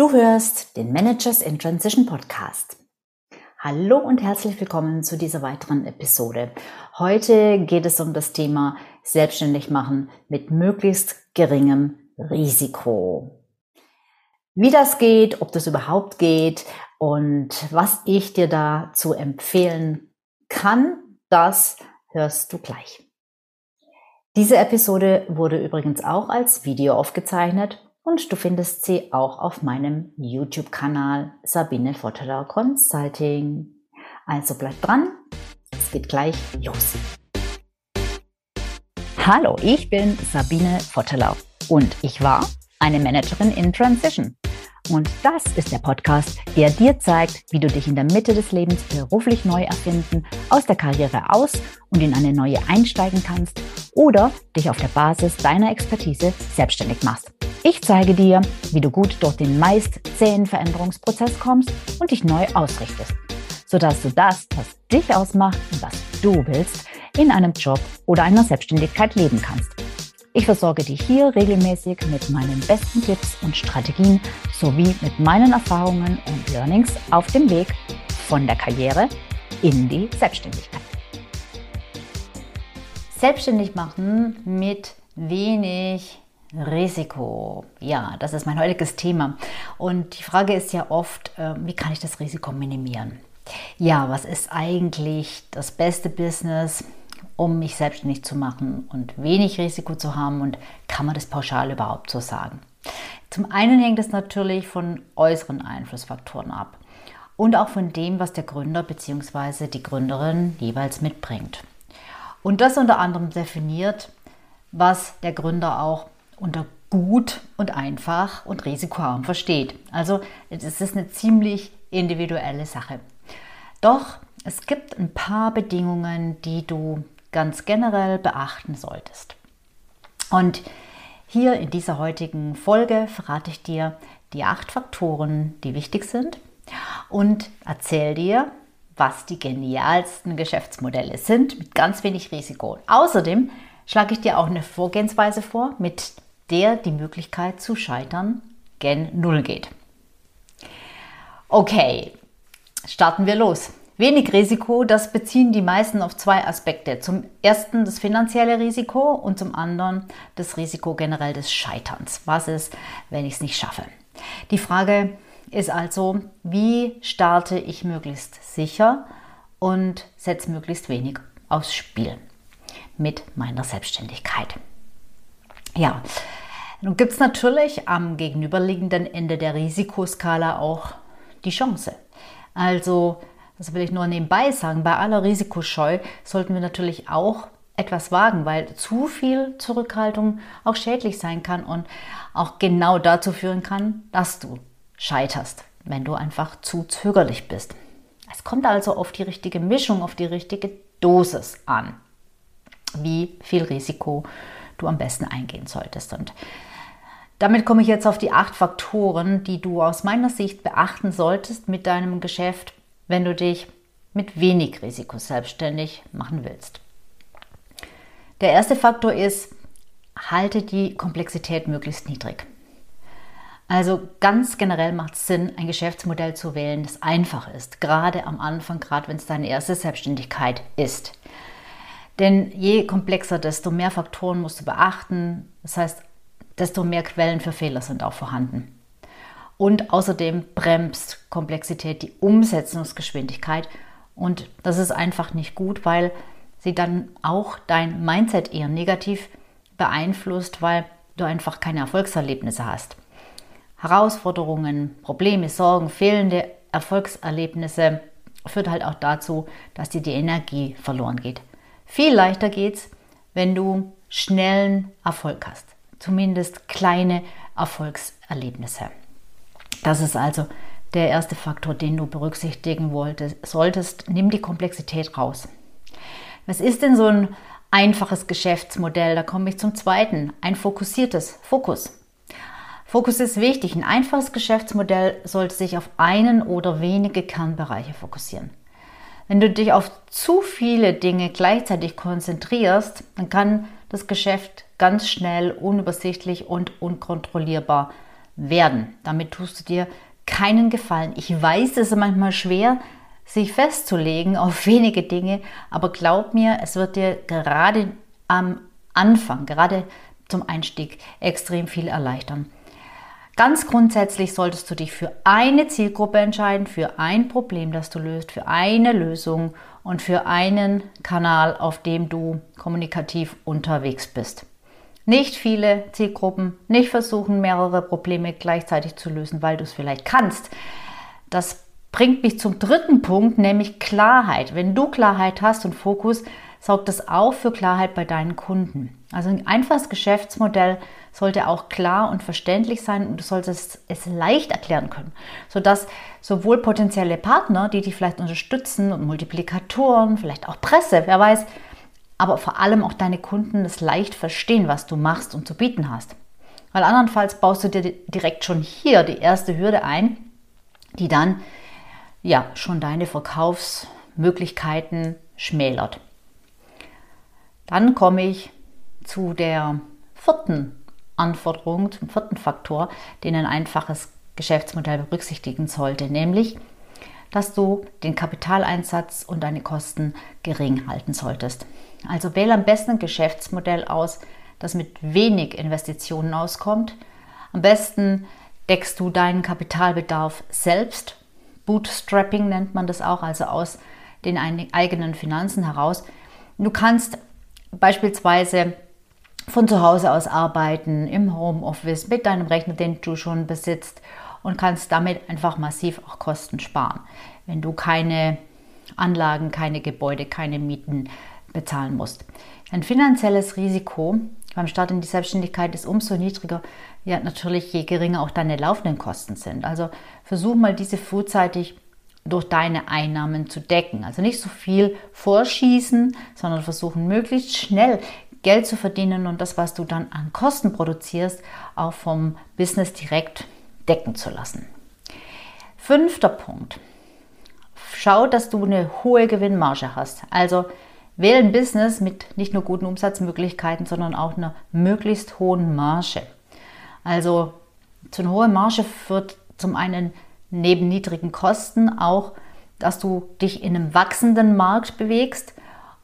Du hörst den Managers in Transition Podcast. Hallo und herzlich willkommen zu dieser weiteren Episode. Heute geht es um das Thema Selbstständig machen mit möglichst geringem Risiko. Wie das geht, ob das überhaupt geht und was ich dir dazu empfehlen kann, das hörst du gleich. Diese Episode wurde übrigens auch als Video aufgezeichnet und du findest sie auch auf meinem YouTube-Kanal Sabine Votteler Consulting. Also bleib dran, es geht gleich los. Hallo, ich bin Sabine Votteler und ich war eine Managerin in Transition. Und das ist der Podcast, der dir zeigt, wie du dich in der Mitte des Lebens beruflich neu erfinden, aus der Karriere aus und in eine neue einsteigen kannst oder dich auf der Basis deiner Expertise selbstständig machst. Ich zeige dir, wie du gut durch den meist zähen Veränderungsprozess kommst und dich neu ausrichtest, sodass du das, was dich ausmacht und was du willst, in einem Job oder einer Selbstständigkeit leben kannst. Ich versorge dich hier regelmäßig mit meinen besten Tipps und Strategien sowie mit meinen Erfahrungen und Learnings auf dem Weg von der Karriere in die Selbstständigkeit. Selbstständig machen mit wenig Risiko. Ja, das ist mein heutiges Thema. Und die Frage ist ja oft, ähm, wie kann ich das Risiko minimieren? Ja, was ist eigentlich das beste Business, um mich selbstständig zu machen und wenig Risiko zu haben? Und kann man das pauschal überhaupt so sagen? Zum einen hängt es natürlich von äußeren Einflussfaktoren ab und auch von dem, was der Gründer bzw. die Gründerin jeweils mitbringt. Und das unter anderem definiert, was der Gründer auch unter gut und einfach und risikoarm versteht. Also es ist eine ziemlich individuelle Sache. Doch es gibt ein paar Bedingungen, die du ganz generell beachten solltest. Und hier in dieser heutigen Folge verrate ich dir die acht Faktoren, die wichtig sind und erzähle dir, was die genialsten Geschäftsmodelle sind mit ganz wenig Risiko. Außerdem schlage ich dir auch eine Vorgehensweise vor, mit der die Möglichkeit zu scheitern gen Null geht. Okay, starten wir los. Wenig Risiko, das beziehen die meisten auf zwei Aspekte. Zum ersten das finanzielle Risiko und zum anderen das Risiko generell des Scheiterns. Was ist, wenn ich es nicht schaffe? Die Frage ist also, wie starte ich möglichst sicher und setze möglichst wenig aufs Spiel mit meiner Selbstständigkeit. Ja, nun gibt es natürlich am gegenüberliegenden Ende der Risikoskala auch die Chance. Also, das will ich nur nebenbei sagen, bei aller Risikoscheu sollten wir natürlich auch etwas wagen, weil zu viel Zurückhaltung auch schädlich sein kann und auch genau dazu führen kann, dass du scheiterst, wenn du einfach zu zögerlich bist. Es kommt also auf die richtige Mischung, auf die richtige Dosis an, wie viel Risiko du am besten eingehen solltest. Und damit komme ich jetzt auf die acht Faktoren, die du aus meiner Sicht beachten solltest mit deinem Geschäft, wenn du dich mit wenig Risiko selbstständig machen willst. Der erste Faktor ist, halte die Komplexität möglichst niedrig. Also ganz generell macht es Sinn, ein Geschäftsmodell zu wählen, das einfach ist, gerade am Anfang, gerade wenn es deine erste Selbstständigkeit ist. Denn je komplexer, desto mehr Faktoren musst du beachten. Das heißt, desto mehr Quellen für Fehler sind auch vorhanden. Und außerdem bremst Komplexität die Umsetzungsgeschwindigkeit. Und das ist einfach nicht gut, weil sie dann auch dein Mindset eher negativ beeinflusst, weil du einfach keine Erfolgserlebnisse hast. Herausforderungen, Probleme, Sorgen, fehlende Erfolgserlebnisse führt halt auch dazu, dass dir die Energie verloren geht. Viel leichter geht's, wenn du schnellen Erfolg hast zumindest kleine Erfolgserlebnisse. Das ist also der erste Faktor, den du berücksichtigen solltest. Nimm die Komplexität raus. Was ist denn so ein einfaches Geschäftsmodell? Da komme ich zum zweiten. Ein fokussiertes Fokus. Fokus ist wichtig. Ein einfaches Geschäftsmodell sollte sich auf einen oder wenige Kernbereiche fokussieren. Wenn du dich auf zu viele Dinge gleichzeitig konzentrierst, dann kann das Geschäft ganz schnell, unübersichtlich und unkontrollierbar werden. Damit tust du dir keinen Gefallen. Ich weiß, es ist manchmal schwer, sich festzulegen auf wenige Dinge, aber glaub mir, es wird dir gerade am Anfang, gerade zum Einstieg, extrem viel erleichtern. Ganz grundsätzlich solltest du dich für eine Zielgruppe entscheiden, für ein Problem, das du löst, für eine Lösung und für einen Kanal, auf dem du kommunikativ unterwegs bist. Nicht viele Zielgruppen, nicht versuchen, mehrere Probleme gleichzeitig zu lösen, weil du es vielleicht kannst. Das bringt mich zum dritten Punkt, nämlich Klarheit. Wenn du Klarheit hast und Fokus, sorgt das auch für Klarheit bei deinen Kunden. Also ein einfaches Geschäftsmodell sollte auch klar und verständlich sein und du solltest es leicht erklären können, sodass sowohl potenzielle Partner, die dich vielleicht unterstützen und Multiplikatoren, vielleicht auch Presse, wer weiß, aber vor allem auch deine Kunden es leicht verstehen, was du machst und zu bieten hast. Weil andernfalls baust du dir direkt schon hier die erste Hürde ein, die dann ja schon deine Verkaufsmöglichkeiten schmälert. Dann komme ich zu der vierten Anforderung, zum vierten Faktor, den ein einfaches Geschäftsmodell berücksichtigen sollte, nämlich, dass du den Kapitaleinsatz und deine Kosten gering halten solltest. Also wähle am besten ein Geschäftsmodell aus, das mit wenig Investitionen auskommt. Am besten deckst du deinen Kapitalbedarf selbst. Bootstrapping nennt man das auch, also aus den eigenen Finanzen heraus. Du kannst beispielsweise von zu Hause aus arbeiten, im Homeoffice, mit deinem Rechner, den du schon besitzt und kannst damit einfach massiv auch Kosten sparen, wenn du keine Anlagen, keine Gebäude, keine Mieten bezahlen musst. Ein finanzielles Risiko beim Start in die Selbstständigkeit ist umso niedriger, ja natürlich je geringer auch deine laufenden Kosten sind. Also versuch mal diese frühzeitig durch deine Einnahmen zu decken. Also nicht so viel vorschießen, sondern versuchen möglichst schnell Geld zu verdienen und das, was du dann an Kosten produzierst, auch vom Business direkt decken zu lassen. Fünfter Punkt. Schau, dass du eine hohe Gewinnmarge hast. Also wähle ein Business mit nicht nur guten Umsatzmöglichkeiten, sondern auch einer möglichst hohen Marge. Also zu einer hohen Marge führt zum einen neben niedrigen Kosten auch, dass du dich in einem wachsenden Markt bewegst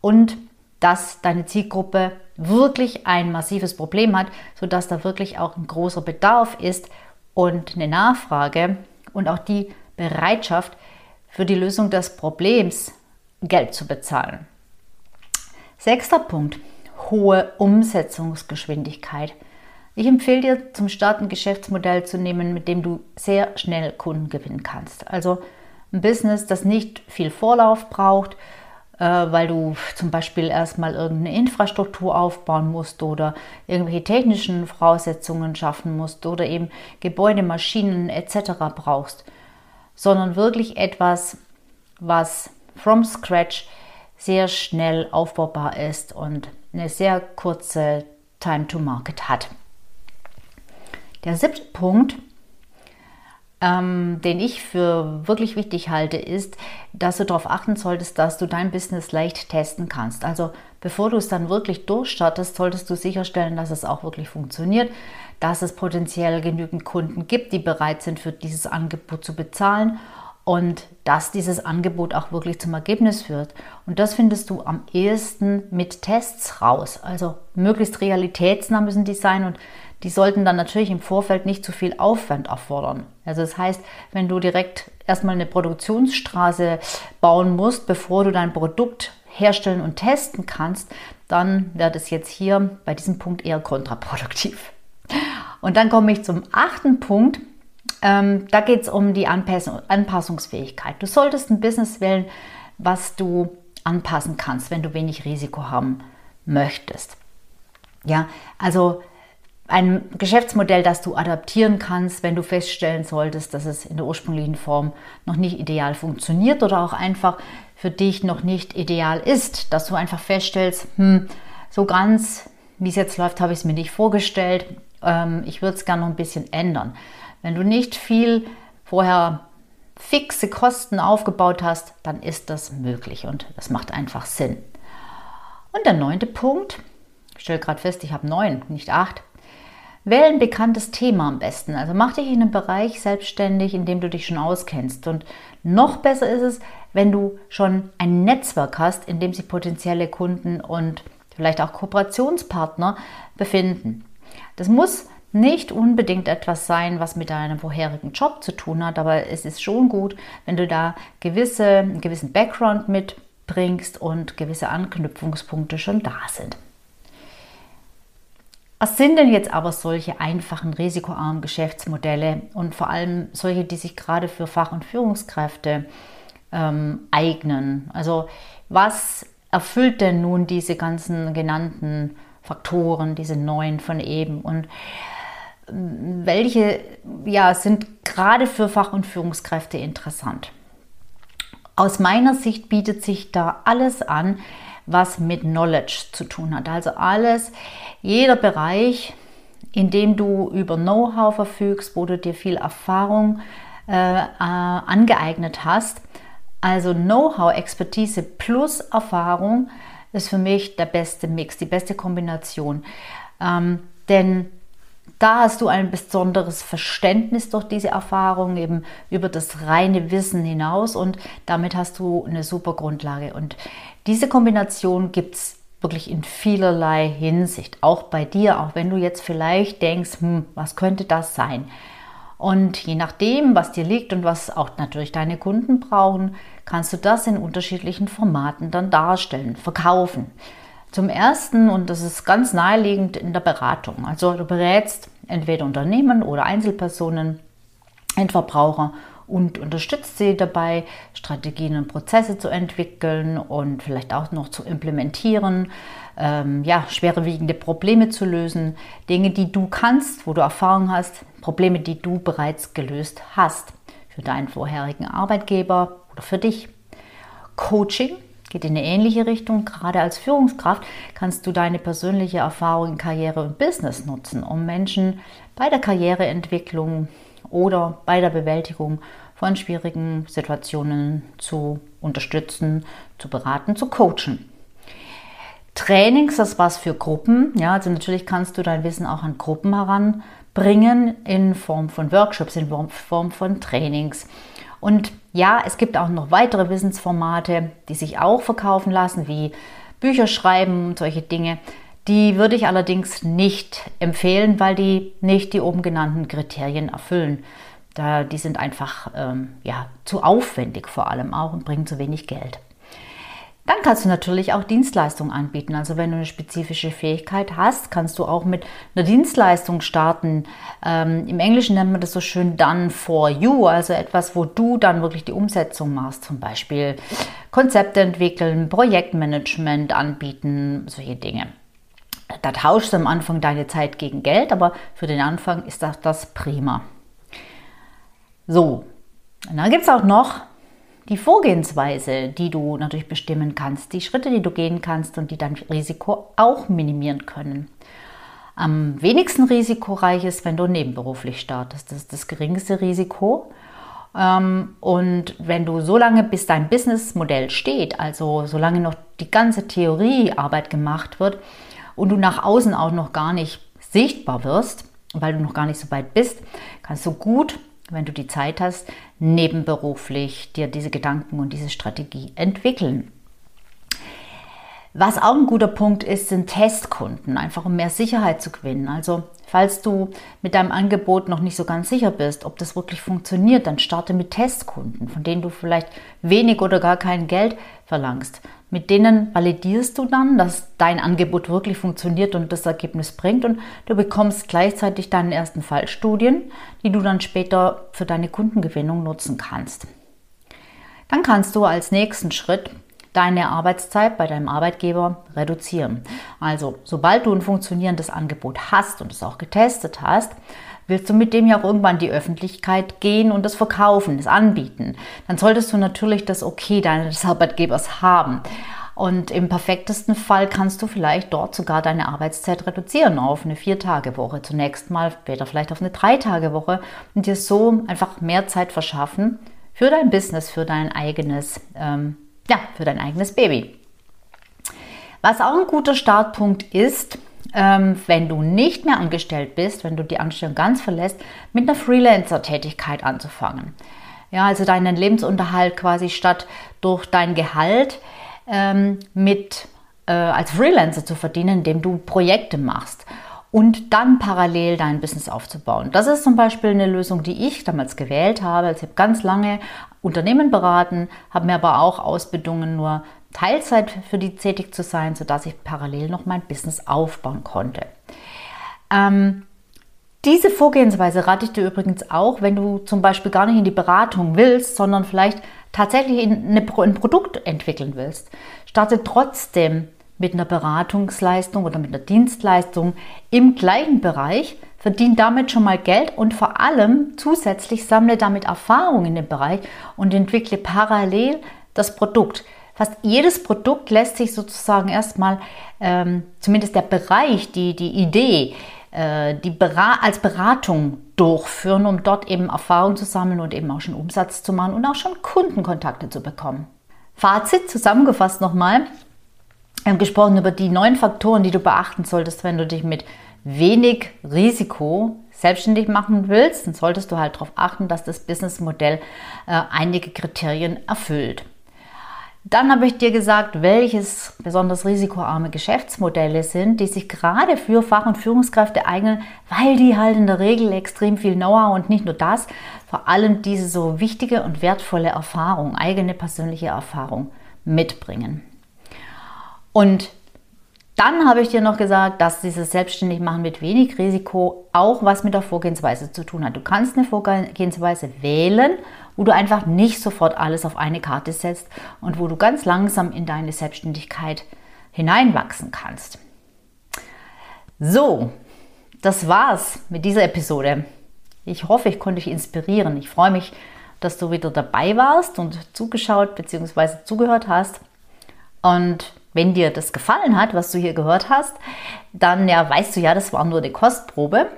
und dass deine Zielgruppe wirklich ein massives Problem hat, sodass da wirklich auch ein großer Bedarf ist und eine Nachfrage und auch die Bereitschaft für die Lösung des Problems Geld zu bezahlen. Sechster Punkt, hohe Umsetzungsgeschwindigkeit. Ich empfehle dir zum Start ein Geschäftsmodell zu nehmen, mit dem du sehr schnell Kunden gewinnen kannst. Also ein Business, das nicht viel Vorlauf braucht, weil du zum Beispiel erstmal irgendeine Infrastruktur aufbauen musst oder irgendwelche technischen Voraussetzungen schaffen musst oder eben Gebäude, Maschinen etc. brauchst, sondern wirklich etwas, was from scratch sehr schnell aufbaubar ist und eine sehr kurze Time to Market hat. Der siebte Punkt, ähm, den ich für wirklich wichtig halte, ist, dass du darauf achten solltest, dass du dein Business leicht testen kannst. Also bevor du es dann wirklich durchstartest, solltest du sicherstellen, dass es auch wirklich funktioniert, dass es potenziell genügend Kunden gibt, die bereit sind, für dieses Angebot zu bezahlen und dass dieses Angebot auch wirklich zum Ergebnis führt. Und das findest du am ehesten mit Tests raus. Also möglichst realitätsnah müssen die sein und die sollten dann natürlich im Vorfeld nicht zu viel Aufwand erfordern. Also das heißt, wenn du direkt erstmal eine Produktionsstraße bauen musst, bevor du dein Produkt herstellen und testen kannst, dann wird es jetzt hier bei diesem Punkt eher kontraproduktiv. Und dann komme ich zum achten Punkt. Ähm, da geht es um die Anpassung, Anpassungsfähigkeit. Du solltest ein Business wählen, was du anpassen kannst, wenn du wenig Risiko haben möchtest. Ja, also ein Geschäftsmodell, das du adaptieren kannst, wenn du feststellen solltest, dass es in der ursprünglichen Form noch nicht ideal funktioniert oder auch einfach für dich noch nicht ideal ist, dass du einfach feststellst, hm, so ganz wie es jetzt läuft, habe ich es mir nicht vorgestellt. Ähm, ich würde es gerne noch ein bisschen ändern. Wenn du nicht viel vorher fixe Kosten aufgebaut hast, dann ist das möglich und das macht einfach Sinn. Und der neunte Punkt, ich stelle gerade fest, ich habe neun, nicht acht, Wähle ein bekanntes Thema am besten. Also mach dich in einem Bereich selbstständig, in dem du dich schon auskennst. Und noch besser ist es, wenn du schon ein Netzwerk hast, in dem sich potenzielle Kunden und vielleicht auch Kooperationspartner befinden. Das muss nicht unbedingt etwas sein, was mit deinem vorherigen Job zu tun hat, aber es ist schon gut, wenn du da gewisse, einen gewissen Background mitbringst und gewisse Anknüpfungspunkte schon da sind. Was sind denn jetzt aber solche einfachen, risikoarmen Geschäftsmodelle und vor allem solche, die sich gerade für Fach- und Führungskräfte ähm, eignen? Also was erfüllt denn nun diese ganzen genannten Faktoren, diese neuen von eben und welche ja, sind gerade für Fach- und Führungskräfte interessant? Aus meiner Sicht bietet sich da alles an, was mit Knowledge zu tun hat. Also alles, jeder Bereich, in dem du über Know-how verfügst, wo du dir viel Erfahrung äh, äh, angeeignet hast. Also Know-how, Expertise plus Erfahrung ist für mich der beste Mix, die beste Kombination. Ähm, denn da hast du ein besonderes Verständnis durch diese Erfahrung, eben über das reine Wissen hinaus und damit hast du eine super Grundlage. Und diese Kombination gibt es wirklich in vielerlei Hinsicht, auch bei dir, auch wenn du jetzt vielleicht denkst, hm, was könnte das sein? Und je nachdem, was dir liegt und was auch natürlich deine Kunden brauchen, kannst du das in unterschiedlichen Formaten dann darstellen, verkaufen. Zum ersten, und das ist ganz naheliegend in der Beratung. Also du berätst entweder Unternehmen oder Einzelpersonen, Endverbraucher und unterstützt sie dabei, Strategien und Prozesse zu entwickeln und vielleicht auch noch zu implementieren, ähm, ja, schwerwiegende Probleme zu lösen, Dinge, die du kannst, wo du Erfahrung hast, Probleme, die du bereits gelöst hast für deinen vorherigen Arbeitgeber oder für dich. Coaching geht in eine ähnliche Richtung. Gerade als Führungskraft kannst du deine persönliche Erfahrung in Karriere und Business nutzen, um Menschen bei der Karriereentwicklung oder bei der Bewältigung von schwierigen Situationen zu unterstützen, zu beraten, zu coachen. Trainings, das was für Gruppen. Ja, also natürlich kannst du dein Wissen auch an Gruppen heranbringen in Form von Workshops, in Form von Trainings. Und ja, es gibt auch noch weitere Wissensformate, die sich auch verkaufen lassen, wie Bücher schreiben und solche Dinge. Die würde ich allerdings nicht empfehlen, weil die nicht die oben genannten Kriterien erfüllen. Da, die sind einfach ähm, ja, zu aufwendig vor allem auch und bringen zu wenig Geld. Dann kannst du natürlich auch Dienstleistungen anbieten. Also wenn du eine spezifische Fähigkeit hast, kannst du auch mit einer Dienstleistung starten. Ähm, Im Englischen nennt man das so schön done for you, also etwas, wo du dann wirklich die Umsetzung machst. Zum Beispiel Konzepte entwickeln, Projektmanagement anbieten, solche Dinge. Da tauschst du am Anfang deine Zeit gegen Geld, aber für den Anfang ist das, das prima. So, dann gibt es auch noch die Vorgehensweise, die du natürlich bestimmen kannst, die Schritte, die du gehen kannst und die dein Risiko auch minimieren können. Am wenigsten risikoreich ist, wenn du nebenberuflich startest. Das ist das geringste Risiko. Ähm, und wenn du so lange, bis dein Businessmodell steht, also solange noch die ganze Theoriearbeit gemacht wird und du nach außen auch noch gar nicht sichtbar wirst, weil du noch gar nicht so weit bist, kannst du gut wenn du die Zeit hast, nebenberuflich dir diese Gedanken und diese Strategie entwickeln. Was auch ein guter Punkt ist, sind Testkunden, einfach um mehr Sicherheit zu gewinnen. Also falls du mit deinem Angebot noch nicht so ganz sicher bist, ob das wirklich funktioniert, dann starte mit Testkunden, von denen du vielleicht wenig oder gar kein Geld verlangst. Mit denen validierst du dann, dass dein Angebot wirklich funktioniert und das Ergebnis bringt und du bekommst gleichzeitig deine ersten Fallstudien, die du dann später für deine Kundengewinnung nutzen kannst. Dann kannst du als nächsten Schritt deine Arbeitszeit bei deinem Arbeitgeber reduzieren. Also, sobald du ein funktionierendes Angebot hast und es auch getestet hast, willst du mit dem ja auch irgendwann die Öffentlichkeit gehen und das verkaufen, das anbieten. Dann solltest du natürlich das Okay deines Arbeitgebers haben. Und im perfektesten Fall kannst du vielleicht dort sogar deine Arbeitszeit reduzieren auf eine Vier-Tage-Woche. Zunächst mal, später vielleicht auf eine Drei-Tage-Woche und dir so einfach mehr Zeit verschaffen für dein Business, für dein eigenes ähm, ja, für dein eigenes Baby. Was auch ein guter Startpunkt ist, ähm, wenn du nicht mehr angestellt bist, wenn du die Anstellung ganz verlässt, mit einer Freelancer-Tätigkeit anzufangen. Ja, also deinen Lebensunterhalt quasi statt durch dein Gehalt ähm, mit äh, als Freelancer zu verdienen, indem du Projekte machst und dann parallel dein Business aufzubauen. Das ist zum Beispiel eine Lösung, die ich damals gewählt habe. Also ich habe ganz lange Unternehmen beraten, habe mir aber auch Ausbildungen nur Teilzeit für die tätig zu sein, sodass ich parallel noch mein Business aufbauen konnte. Ähm, diese Vorgehensweise rate ich dir übrigens auch, wenn du zum Beispiel gar nicht in die Beratung willst, sondern vielleicht tatsächlich eine, ein Produkt entwickeln willst. Starte trotzdem mit einer Beratungsleistung oder mit einer Dienstleistung im gleichen Bereich, verdien damit schon mal Geld und vor allem zusätzlich sammle damit Erfahrung in dem Bereich und entwickle parallel das Produkt. Fast jedes Produkt lässt sich sozusagen erstmal, ähm, zumindest der Bereich, die, die Idee, äh, die Bera als Beratung durchführen, um dort eben Erfahrung zu sammeln und eben auch schon Umsatz zu machen und auch schon Kundenkontakte zu bekommen. Fazit zusammengefasst nochmal. Wir haben gesprochen über die neun Faktoren, die du beachten solltest, wenn du dich mit wenig Risiko selbstständig machen willst. Dann solltest du halt darauf achten, dass das Businessmodell äh, einige Kriterien erfüllt. Dann habe ich dir gesagt, welches besonders risikoarme Geschäftsmodelle sind, die sich gerade für Fach- und Führungskräfte eignen, weil die halt in der Regel extrem viel Know-how und nicht nur das, vor allem diese so wichtige und wertvolle Erfahrung, eigene persönliche Erfahrung mitbringen. Und dann habe ich dir noch gesagt, dass dieses Selbstständigmachen mit wenig Risiko auch was mit der Vorgehensweise zu tun hat. Du kannst eine Vorgehensweise wählen, wo du einfach nicht sofort alles auf eine Karte setzt und wo du ganz langsam in deine Selbstständigkeit hineinwachsen kannst. So, das war's mit dieser Episode. Ich hoffe, ich konnte dich inspirieren. Ich freue mich, dass du wieder dabei warst und zugeschaut bzw. zugehört hast. Und wenn dir das gefallen hat, was du hier gehört hast, dann ja, weißt du ja, das war nur eine Kostprobe.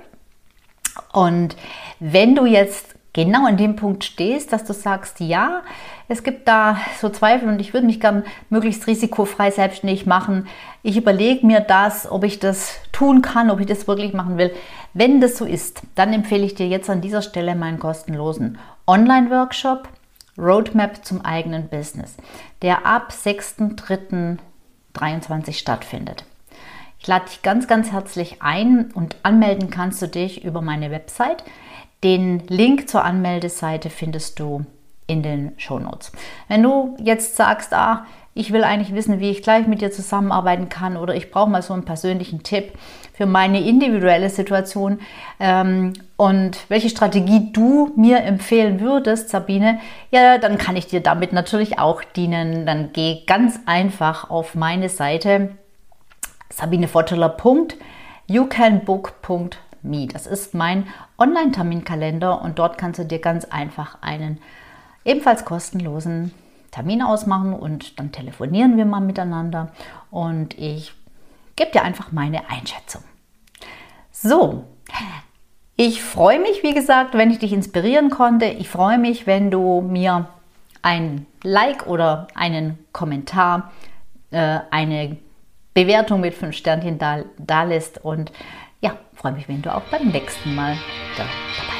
Und wenn du jetzt genau an dem Punkt stehst, dass du sagst, ja, es gibt da so Zweifel und ich würde mich gern möglichst risikofrei selbstständig machen. Ich überlege mir das, ob ich das tun kann, ob ich das wirklich machen will. Wenn das so ist, dann empfehle ich dir jetzt an dieser Stelle meinen kostenlosen Online-Workshop Roadmap zum eigenen Business, der ab 6.3. 23 stattfindet. Ich lade dich ganz, ganz herzlich ein und anmelden kannst du dich über meine Website. Den Link zur Anmeldeseite findest du in den Shownotes. Wenn du jetzt sagst, ah, ich will eigentlich wissen, wie ich gleich mit dir zusammenarbeiten kann oder ich brauche mal so einen persönlichen Tipp für meine individuelle Situation ähm, und welche Strategie du mir empfehlen würdest, Sabine, ja, dann kann ich dir damit natürlich auch dienen. Dann geh ganz einfach auf meine Seite sabinefotteler.youcanbook.me. Das ist mein Online-Terminkalender und dort kannst du dir ganz einfach einen ebenfalls kostenlosen Termin ausmachen und dann telefonieren wir mal miteinander und ich gebe dir einfach meine Einschätzung. So, ich freue mich, wie gesagt, wenn ich dich inspirieren konnte. Ich freue mich, wenn du mir ein Like oder einen Kommentar, äh, eine Bewertung mit fünf Sternchen da, da lässt und ja, freue mich, wenn du auch beim nächsten Mal da, dabei